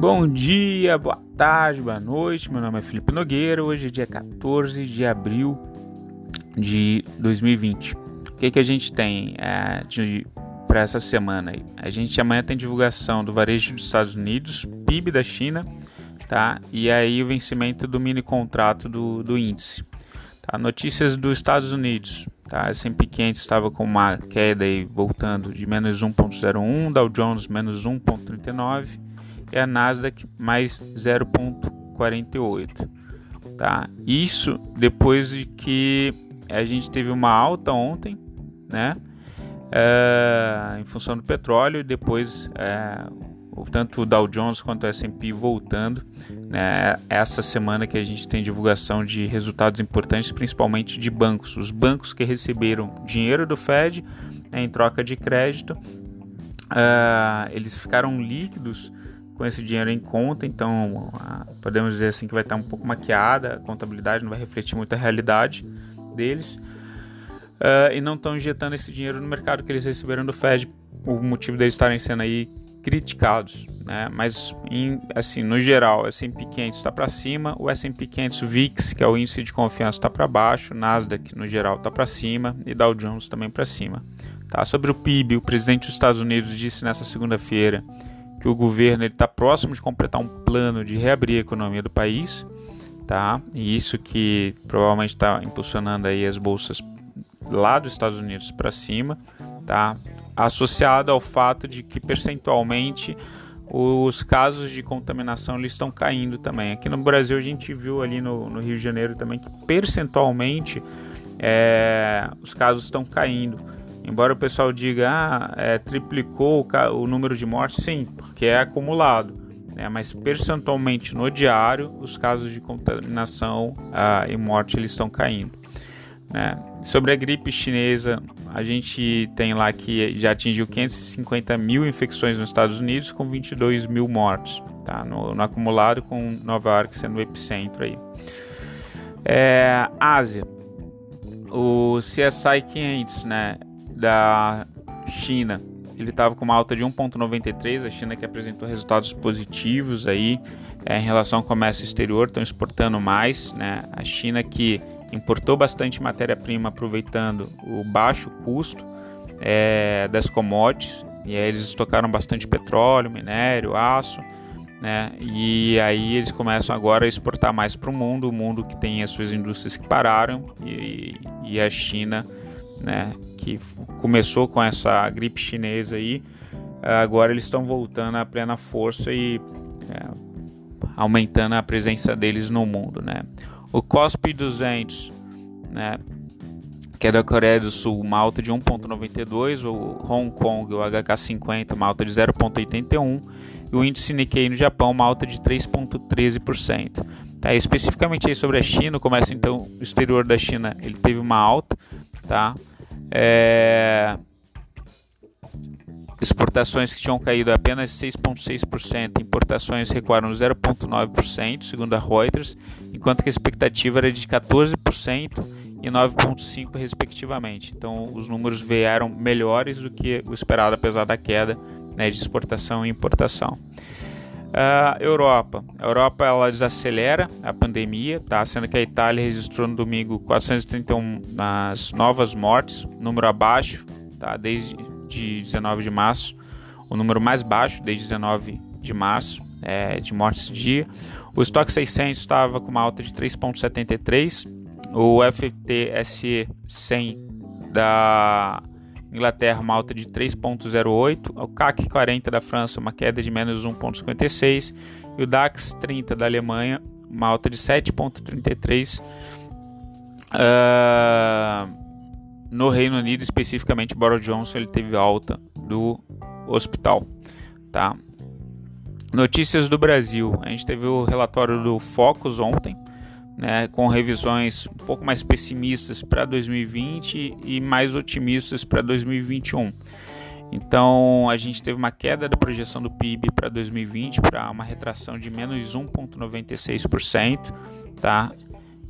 Bom dia, boa tarde, boa noite. Meu nome é Felipe Nogueira. Hoje é dia 14 de abril de 2020. O que, que a gente tem é, para essa semana? Aí? A gente amanhã tem divulgação do varejo dos Estados Unidos, PIB da China, tá? E aí o vencimento do mini contrato do, do índice. Tá? Notícias dos Estados Unidos. Tá? S&P 500 estava com uma queda aí, voltando de menos 1.01, Dow Jones menos 1.39 e a Nasdaq mais 0,48. Tá? Isso depois de que a gente teve uma alta ontem, né? É, em função do petróleo e depois é, tanto o Dow Jones quanto o S&P voltando né, essa semana que a gente tem divulgação de resultados importantes principalmente de bancos os bancos que receberam dinheiro do Fed né, em troca de crédito uh, eles ficaram líquidos com esse dinheiro em conta, então podemos dizer assim que vai estar um pouco maquiada, a contabilidade não vai refletir muito a realidade deles. Uh, e não estão injetando esse dinheiro no mercado que eles receberam do Fed, o motivo deles estarem sendo aí criticados, né? Mas em, assim, no geral, o S&P 500 está para cima, o S&P 500 VIX, que é o índice de confiança, está para baixo, Nasdaq no geral está para cima e Dow Jones também para cima. Tá? Sobre o PIB, o presidente dos Estados Unidos disse nessa segunda-feira que o governo está próximo de completar um plano de reabrir a economia do país, tá? E isso que provavelmente está impulsionando aí as bolsas lá dos Estados Unidos para cima, tá? Associado ao fato de que percentualmente os casos de contaminação estão caindo também. Aqui no Brasil a gente viu ali no, no Rio de Janeiro também que percentualmente é, os casos estão caindo. Embora o pessoal diga, ah, é, triplicou o, o, número de mortes, sim, porque é acumulado. Né? Mas percentualmente no diário, os casos de contaminação ah, e morte eles estão caindo. Né? Sobre a gripe chinesa, a gente tem lá que já atingiu 550 mil infecções nos Estados Unidos, com 22 mil mortos, tá? no, no acumulado, com Nova York sendo o epicentro aí. É, Ásia, o CSI 500, né? Da China, ele estava com uma alta de 1,93. A China que apresentou resultados positivos aí é, em relação ao comércio exterior, estão exportando mais. Né? A China que importou bastante matéria-prima aproveitando o baixo custo é, das commodities. E aí eles estocaram bastante petróleo, minério, aço. Né? E aí eles começam agora a exportar mais para o mundo, o mundo que tem as suas indústrias que pararam e, e a China né, que começou com essa gripe chinesa aí, agora eles estão voltando à plena força e é, aumentando a presença deles no mundo, né. O COSP 200, né, que é da Coreia do Sul, uma alta de 1,92, o Hong Kong, o HK50, uma alta de 0,81, e o índice Nikkei no Japão, uma alta de 3,13%. Tá, especificamente sobre a China, o comércio então exterior da China, ele teve uma alta, tá? É... Exportações que tinham caído apenas 6,6%, importações recuaram 0,9%, segundo a Reuters, enquanto que a expectativa era de 14% e 9,5% respectivamente. Então, os números vieram melhores do que o esperado, apesar da queda né, de exportação e importação. A Europa. A Europa ela desacelera a pandemia, tá? sendo que a Itália registrou no domingo 431 nas novas mortes, número abaixo, tá? desde de 19 de março, o número mais baixo desde 19 de março é, de mortes dia. O estoque 600 estava com uma alta de 3,73, o FTSE 100 da Inglaterra uma alta de 3,08, o CAC 40 da França uma queda de menos 1,56 e o DAX 30 da Alemanha uma alta de 7,33. Uh, ah, no Reino Unido, especificamente, Boris Johnson ele teve alta do hospital. Tá? Notícias do Brasil. A gente teve o relatório do Focus ontem né, com revisões um pouco mais pessimistas para 2020 e mais otimistas para 2021. Então a gente teve uma queda da projeção do PIB para 2020 para uma retração de menos 1,96%, tá?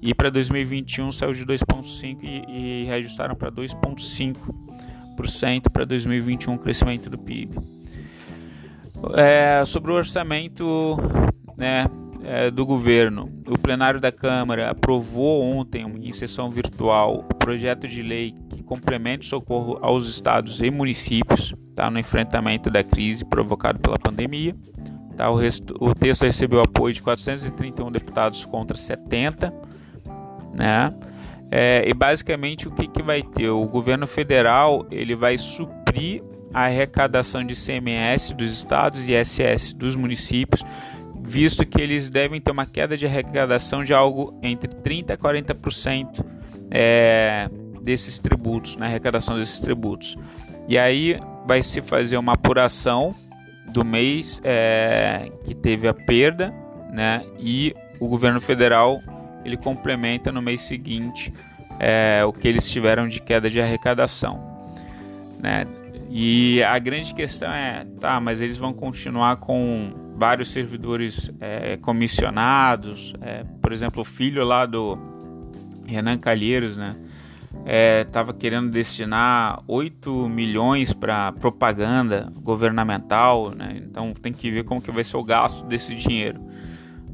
E para 2021 saiu de 2,5% e, e reajustaram para 2,5% para 2021 o crescimento do PIB. É, sobre o orçamento né, é, do governo, o plenário da Câmara aprovou ontem, em sessão virtual, o projeto de lei que complementa o socorro aos estados e municípios tá, no enfrentamento da crise provocada pela pandemia. Tá, o, resto, o texto recebeu apoio de 431 deputados contra 70. Né? É, e basicamente o que, que vai ter? O governo federal ele vai suprir a arrecadação de CMS dos estados e ISS dos municípios visto que eles devem ter uma queda de arrecadação de algo entre 30% a 40% é, desses tributos, na arrecadação desses tributos. E aí vai se fazer uma apuração do mês é, que teve a perda, né? E o governo federal ele complementa no mês seguinte é, o que eles tiveram de queda de arrecadação, né? E a grande questão é, tá, mas eles vão continuar com vários servidores é, comissionados, é, por exemplo, o filho lá do Renan Calheiros, né? Estava é, querendo destinar 8 milhões para propaganda governamental, né? Então tem que ver como que vai ser o gasto desse dinheiro,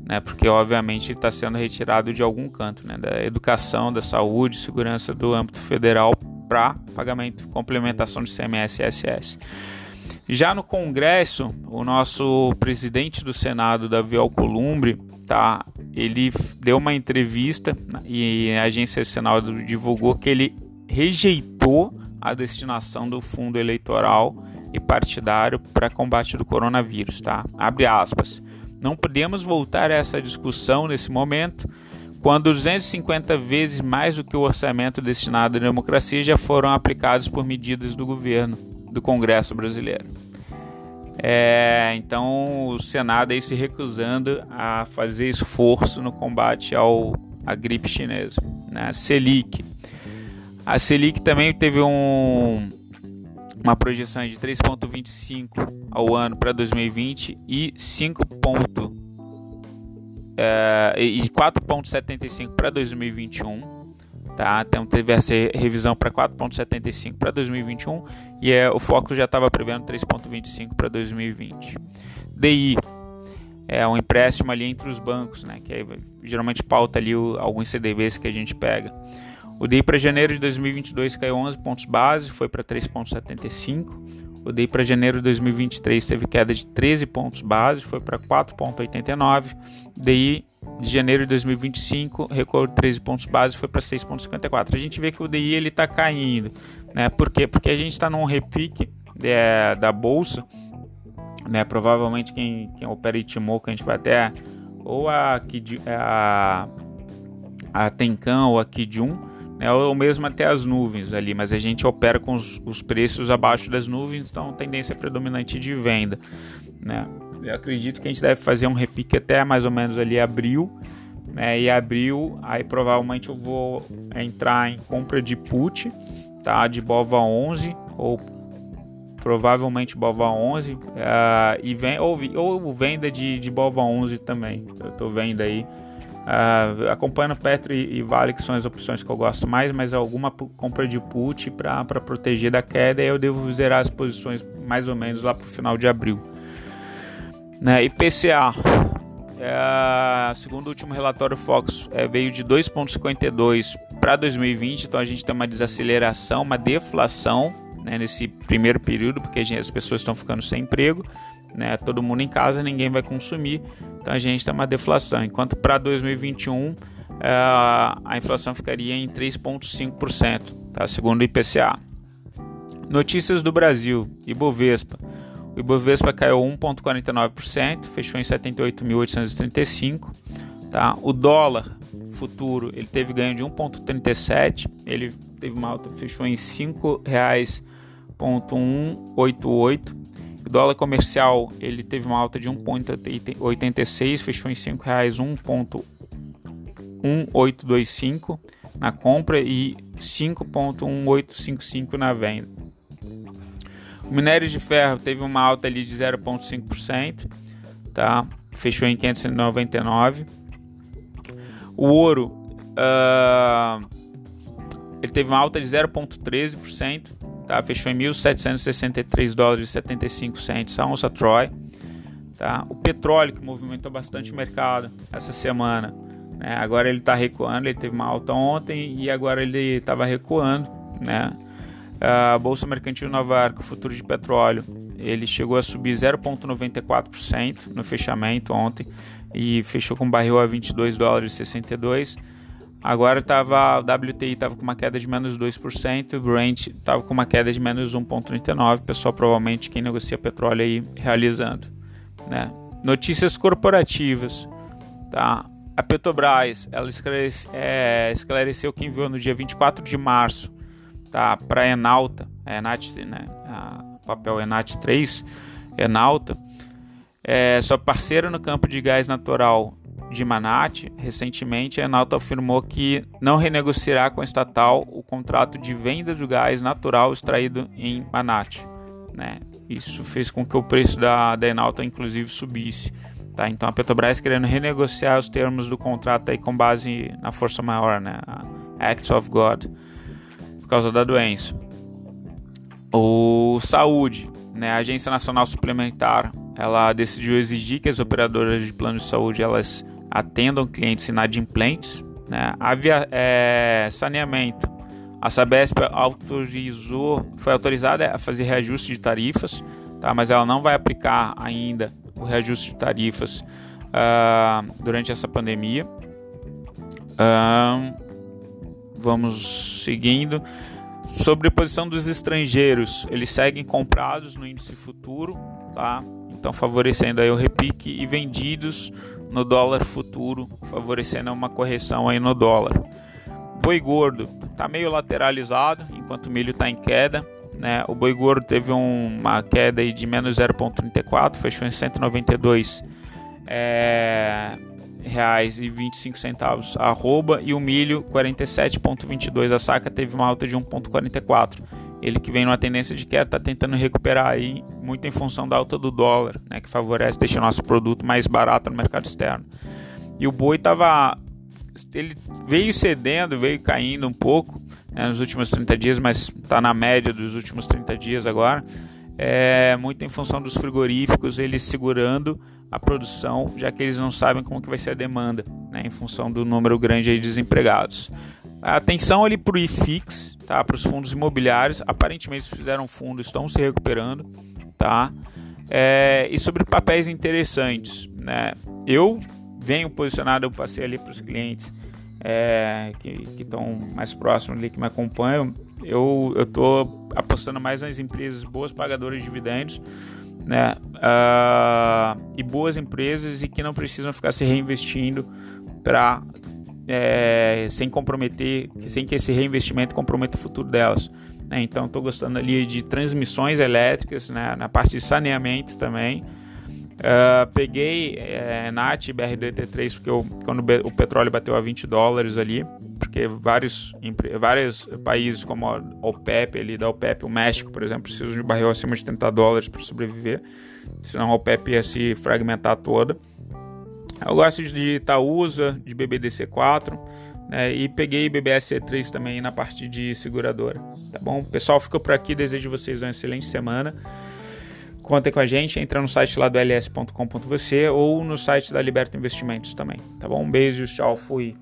né? Porque obviamente está sendo retirado de algum canto, né? Da educação, da saúde, segurança do âmbito federal para pagamento, complementação de CMS e SS. Já no Congresso, o nosso presidente do Senado, Davi Alcolumbre, tá, ele deu uma entrevista e a agência do Senado divulgou que ele rejeitou a destinação do fundo eleitoral e partidário para combate do coronavírus, tá? Abre aspas. Não podemos voltar a essa discussão nesse momento quando 250 vezes mais do que o orçamento destinado à democracia já foram aplicados por medidas do governo do Congresso brasileiro. É, então o Senado aí se recusando a fazer esforço no combate ao, à gripe chinesa. Né? Selic. A Selic também teve um, uma projeção de 3,25 ao ano para 2020 e 5 é, e 4,75 para 2021. Tá? Então teve essa revisão para 4,75 para 2021 e é, o foco já estava prevendo 3,25 para 2020. DI é um empréstimo ali entre os bancos, né? que aí, geralmente pauta ali o, alguns CDBs que a gente pega. O DI para janeiro de 2022 caiu 11 pontos base, foi para 3,75. DI para janeiro de 2023 teve queda de 13 pontos base, foi para 4,89. DI de janeiro de 2025 recuou 13 pontos base, foi para 6,54. A gente vê que o DI ele está caindo, né? Por quê? Porque a gente está num repique é, da bolsa, né? Provavelmente quem, quem opera Itimoco, a gente vai até ou a, a, a Tenkan ou a Kidjun, né? ou mesmo até as nuvens ali, mas a gente opera com os, os preços abaixo das nuvens, então tendência predominante de venda, né? Eu acredito que a gente deve fazer um repique até mais ou menos ali abril, né? E abril, aí provavelmente eu vou entrar em compra de put, tá? De Bova 11 ou provavelmente Bova 11 uh, e vem ou, ou venda de, de Bova 11 também. Eu tô vendo aí. Uh, acompanhando Petro e, e, Vale, que são as opções que eu gosto mais, mas alguma compra de put para proteger da queda, eu devo zerar as posições mais ou menos lá para o final de abril. Né? IPCA, é, segundo o último relatório Fox, é, veio de 2,52 para 2020, então a gente tem uma desaceleração, uma deflação né, nesse primeiro período, porque as pessoas estão ficando sem emprego, né, todo mundo em casa, ninguém vai consumir, então a gente tem uma deflação. Enquanto para 2021 é, a inflação ficaria em 3,5%, tá, segundo o IPCA. Notícias do Brasil, Ibovespa. O Ibovespa caiu 1,49%, fechou em 78.835. Tá? O dólar futuro ele teve ganho de 1,37, ele teve uma alta, fechou em R$ 5,188. O dólar comercial ele teve uma alta de 1,86, fechou em R$ 5,11825 na compra e 5,1855 na venda. O minério de ferro teve uma alta ali de 0,5%, tá? Fechou em 599. O ouro uh, ele teve uma alta de 0,13%, tá? Fechou em 1.763 dólares e 75 cents a onça Troy. Tá? O petróleo que movimentou bastante o mercado essa semana. Né? Agora ele está recuando, ele teve uma alta ontem e agora ele estava recuando. Né? A Bolsa Mercantil Nova York, o futuro de petróleo, ele chegou a subir 0,94% no fechamento ontem e fechou com barril a 22 dólares e 62. Agora tava, o WTI estava com uma queda de menos 2%, o Brent estava com uma queda de menos 1,39%. Pessoal, provavelmente quem negocia petróleo aí realizando. Né? Notícias corporativas. Tá? A Petrobras ela esclarece, é, esclareceu que enviou no dia 24 de março tá, para a Enalta, a Enat, né, a papel Enat 3, Enalta, é, sua parceira no campo de gás natural de Manat, recentemente a Enalta afirmou que não renegociará com a estatal o contrato de venda do gás natural extraído em Manat. Né? Isso fez com que o preço da, da Enalta, inclusive, subisse. Tá? Então a Petrobras querendo renegociar os termos do contrato aí com base na força maior, né? a Acts of God, por causa da doença. O Saúde, né? a Agência Nacional Suplementar, ela decidiu exigir que as operadoras de plano de saúde elas atendam clientes inadimplentes. Né? Havia é, saneamento. A Sabesp autorizou, foi autorizada a fazer reajuste de tarifas, tá? mas ela não vai aplicar ainda o reajuste de tarifas uh, durante essa pandemia. Uh, vamos seguindo. Sobre a posição dos estrangeiros, eles seguem comprados no índice futuro, tá? Então favorecendo aí o repique e vendidos no dólar futuro, favorecendo uma correção aí no dólar. Boi gordo está meio lateralizado, enquanto o milho está em queda. Né? O boi gordo teve um, uma queda aí de menos 0,34, fechou em 192 é, reais e 25 centavos a arroba e o milho 47,22 a saca teve uma alta de 1,44. Ele que vem numa tendência de queda está tentando recuperar aí muito em função da alta do dólar, né, que favorece deixa nosso produto mais barato no mercado externo. E o boi estava ele veio cedendo, veio caindo um pouco né, nos últimos 30 dias, mas está na média dos últimos 30 dias agora. É, muito em função dos frigoríficos, eles segurando a produção, já que eles não sabem como que vai ser a demanda, né, em função do número grande de desempregados. Atenção ali para o IFIX, tá, para os fundos imobiliários, aparentemente fizeram fundo, estão se recuperando, tá? É, e sobre papéis interessantes, né? Eu venho posicionado, eu passei ali para os clientes é, que estão mais próximos ali, que me acompanham, eu estou apostando mais nas empresas boas pagadoras de dividendos, né? Uh, e boas empresas e que não precisam ficar se reinvestindo para é, sem comprometer, sem que esse reinvestimento comprometa o futuro delas. Né? Então, estou gostando ali de transmissões elétricas, né? na parte de saneamento também. Uh, peguei é, NAT BRDT3 porque eu, quando o petróleo bateu a 20 dólares ali, porque vários, vários países como a OPEP, ali da OPEP, o México, por exemplo, precisam de barril acima de 30 dólares para sobreviver, senão a OPEP ia se fragmentar toda. Eu gosto de Itaúsa, de BBDC4 né, e peguei BBSC3 também na parte de seguradora. Tá bom? Pessoal, fica por aqui. Desejo vocês uma excelente semana. Contem com a gente, entra no site lá do ls.com.vc ou no site da Liberta Investimentos também. Tá bom? Um beijo, tchau, fui.